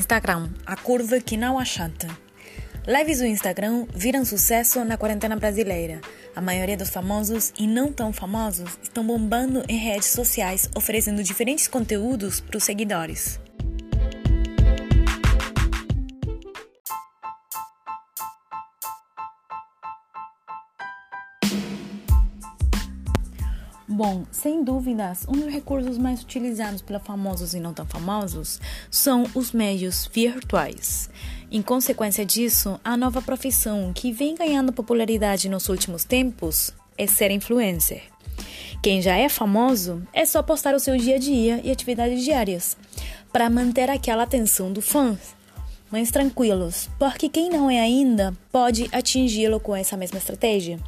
Instagram, a curva que não achata. Lives do Instagram viram sucesso na quarentena brasileira. A maioria dos famosos e não tão famosos estão bombando em redes sociais, oferecendo diferentes conteúdos para os seguidores. Bom, sem dúvidas, um dos recursos mais utilizados pelos famosos e não tão famosos são os meios virtuais. Em consequência disso, a nova profissão que vem ganhando popularidade nos últimos tempos é ser influencer. Quem já é famoso é só postar o seu dia a dia e atividades diárias para manter aquela atenção do fã. Mas tranquilos, porque quem não é ainda pode atingi-lo com essa mesma estratégia.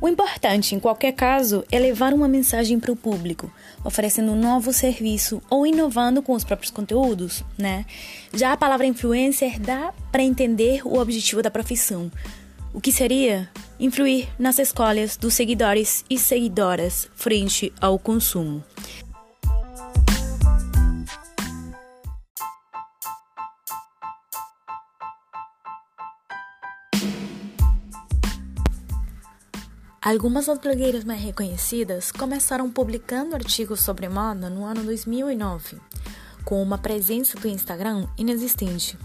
O importante, em qualquer caso, é levar uma mensagem para o público, oferecendo um novo serviço ou inovando com os próprios conteúdos, né? Já a palavra influencer dá para entender o objetivo da profissão. O que seria influir nas escolhas dos seguidores e seguidoras frente ao consumo. Algumas das blogueiras mais reconhecidas começaram publicando artigos sobre moda no ano 2009, com uma presença do Instagram inexistente.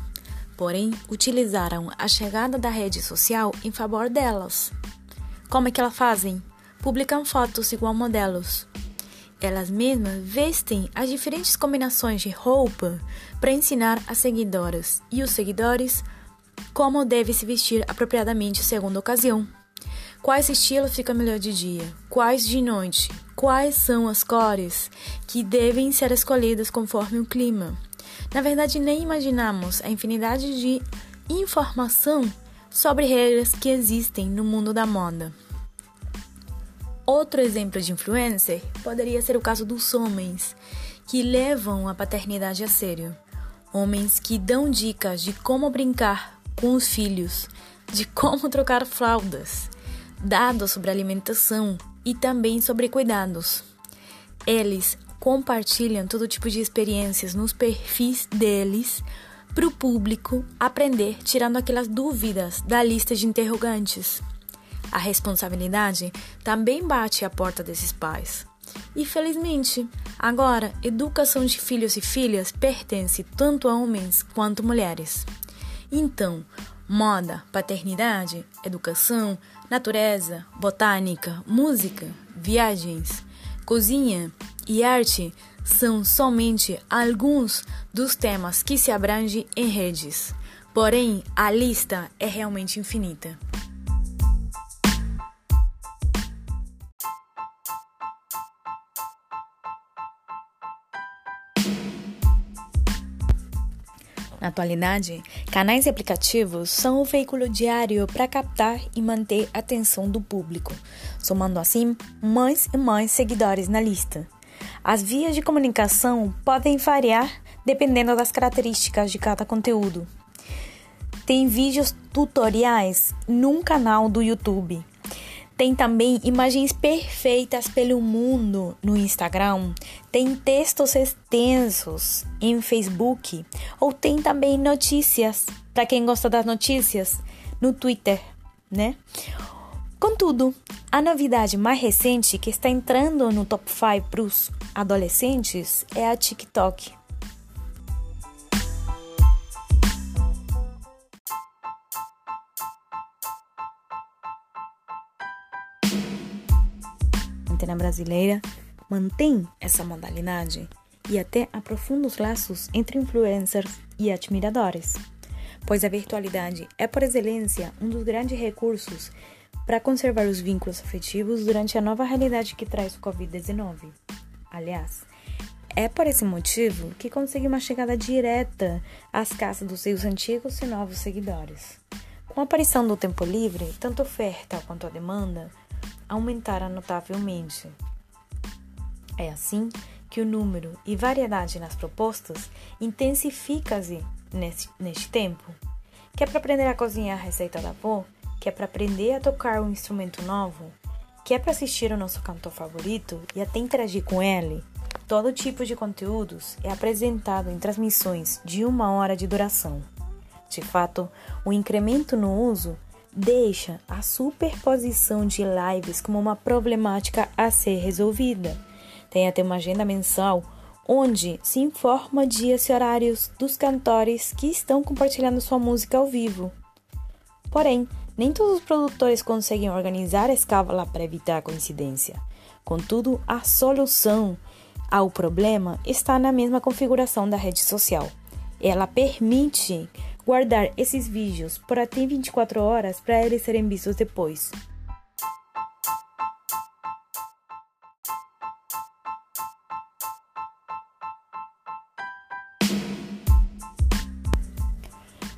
Porém, utilizaram a chegada da rede social em favor delas. Como é que elas fazem? Publicam fotos igual modelos. Elas mesmas vestem as diferentes combinações de roupa para ensinar as seguidoras e os seguidores como deve se vestir apropriadamente segundo a ocasião. Quais estilos fica melhor de dia? Quais de noite? Quais são as cores que devem ser escolhidas conforme o clima? Na verdade, nem imaginamos a infinidade de informação sobre regras que existem no mundo da moda. Outro exemplo de influencer poderia ser o caso dos homens que levam a paternidade a sério. Homens que dão dicas de como brincar com os filhos, de como trocar fraldas, dados sobre alimentação e também sobre cuidados. Eles compartilham todo tipo de experiências nos perfis deles para o público aprender, tirando aquelas dúvidas da lista de interrogantes. A responsabilidade também bate à porta desses pais. E felizmente, agora, educação de filhos e filhas pertence tanto a homens quanto mulheres. Então, moda, paternidade, educação, natureza, botânica, música, viagens, cozinha e arte são somente alguns dos temas que se abrangem em redes. Porém, a lista é realmente infinita. Na atualidade, canais e aplicativos são o veículo diário para captar e manter a atenção do público, somando assim mais e mais seguidores na lista. As vias de comunicação podem variar dependendo das características de cada conteúdo. Tem vídeos tutoriais num canal do YouTube tem também imagens perfeitas pelo mundo no Instagram. Tem textos extensos em Facebook. Ou tem também notícias, para quem gosta das notícias, no Twitter, né? Contudo, a novidade mais recente que está entrando no top 5 para os adolescentes é a TikTok. Antena brasileira mantém essa modalidade e até aprofunda os laços entre influencers e admiradores, pois a virtualidade é, por excelência, um dos grandes recursos para conservar os vínculos afetivos durante a nova realidade que traz o Covid-19. Aliás, é por esse motivo que consegui uma chegada direta às casas dos seus antigos e novos seguidores. Com a aparição do tempo livre, tanto oferta quanto a demanda aumentaram notavelmente. É assim que o número e variedade nas propostas intensifica-se neste, neste tempo. Que é para aprender a cozinhar a receita da avó? Que é para aprender a tocar um instrumento novo? Que é para assistir o nosso cantor favorito e até interagir com ele? Todo tipo de conteúdos é apresentado em transmissões de uma hora de duração. De fato, o incremento no uso deixa a superposição de lives como uma problemática a ser resolvida. Tem até uma agenda mensal onde se informa dias e horários dos cantores que estão compartilhando sua música ao vivo. Porém, nem todos os produtores conseguem organizar a escala para evitar a coincidência. Contudo, a solução ao problema está na mesma configuração da rede social. Ela permite guardar esses vídeos por até 24 horas para eles serem vistos depois.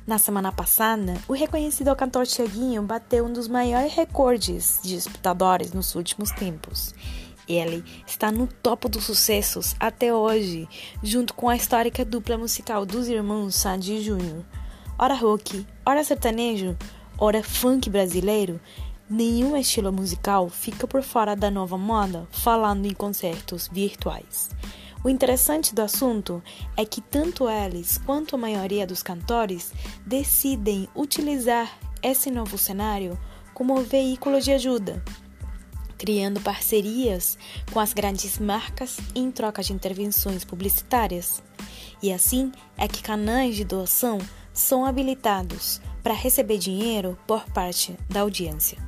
Na semana passada, o reconhecido cantor Tiaguinho bateu um dos maiores recordes de espectadores nos últimos tempos. Ele está no topo dos sucessos até hoje, junto com a histórica dupla musical dos irmãos Sandy e Júnior. Ora rock, ora sertanejo, ora funk brasileiro, nenhum estilo musical fica por fora da nova moda falando em concertos virtuais. O interessante do assunto é que tanto eles quanto a maioria dos cantores decidem utilizar esse novo cenário como veículo de ajuda, criando parcerias com as grandes marcas em troca de intervenções publicitárias. E assim é que canais de doação são habilitados para receber dinheiro por parte da audiência.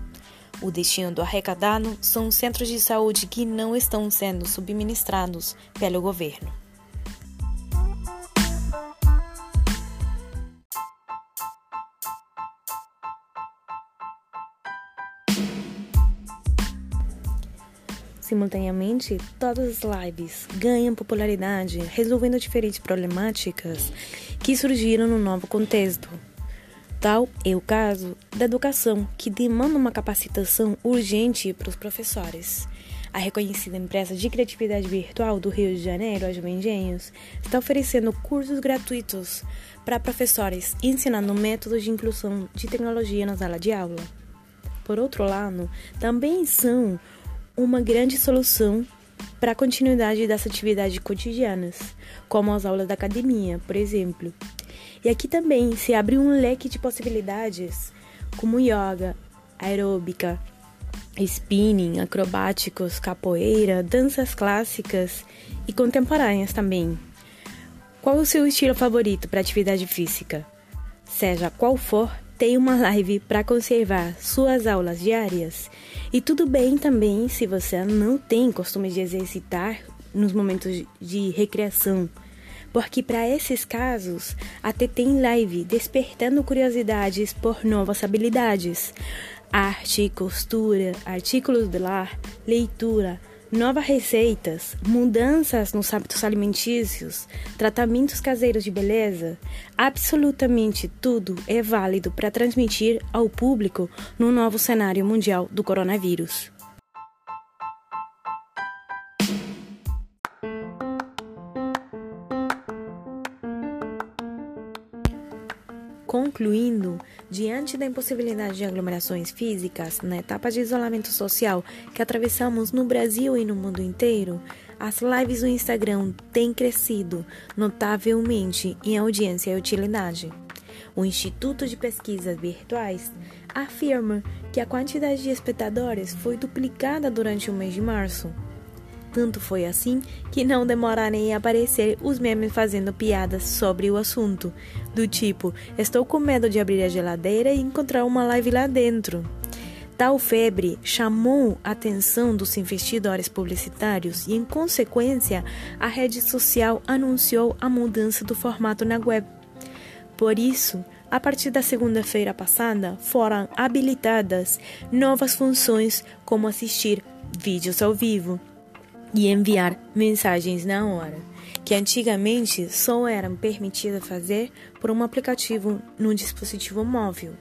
O destino do arrecadado são centros de saúde que não estão sendo subministrados pelo governo. Simultaneamente, todas as lives ganham popularidade, resolvendo diferentes problemáticas que surgiram no novo contexto Tal é o caso da educação, que demanda uma capacitação urgente para os professores. A reconhecida empresa de criatividade virtual do Rio de Janeiro, a Jovem está oferecendo cursos gratuitos para professores, ensinando métodos de inclusão de tecnologia na sala de aula. Por outro lado, também são uma grande solução para a continuidade das atividades cotidianas, como as aulas da academia, por exemplo. E aqui também se abre um leque de possibilidades, como yoga, aeróbica, spinning, acrobáticos, capoeira, danças clássicas e contemporâneas também. Qual o seu estilo favorito para atividade física? Seja qual for, tem uma live para conservar suas aulas diárias. E tudo bem também se você não tem costume de exercitar nos momentos de recreação porque para esses casos até tem live despertando curiosidades por novas habilidades. Arte, costura, artículos de lar, leitura, novas receitas, mudanças nos hábitos alimentícios, tratamentos caseiros de beleza, absolutamente tudo é válido para transmitir ao público no novo cenário mundial do coronavírus. Concluindo, diante da impossibilidade de aglomerações físicas na etapa de isolamento social que atravessamos no Brasil e no mundo inteiro, as lives no Instagram têm crescido notavelmente em audiência e utilidade. O Instituto de Pesquisas Virtuais afirma que a quantidade de espectadores foi duplicada durante o mês de março. Tanto foi assim que não demoraram a aparecer os memes fazendo piadas sobre o assunto, do tipo: Estou com medo de abrir a geladeira e encontrar uma live lá dentro. Tal febre chamou a atenção dos investidores publicitários e, em consequência, a rede social anunciou a mudança do formato na web. Por isso, a partir da segunda-feira passada, foram habilitadas novas funções como assistir vídeos ao vivo, e enviar mensagens na hora, que antigamente só eram permitidas fazer por um aplicativo no dispositivo móvel.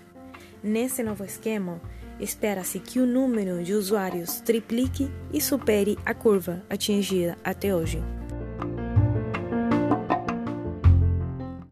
Nesse novo esquema, espera-se que o número de usuários triplique e supere a curva atingida até hoje.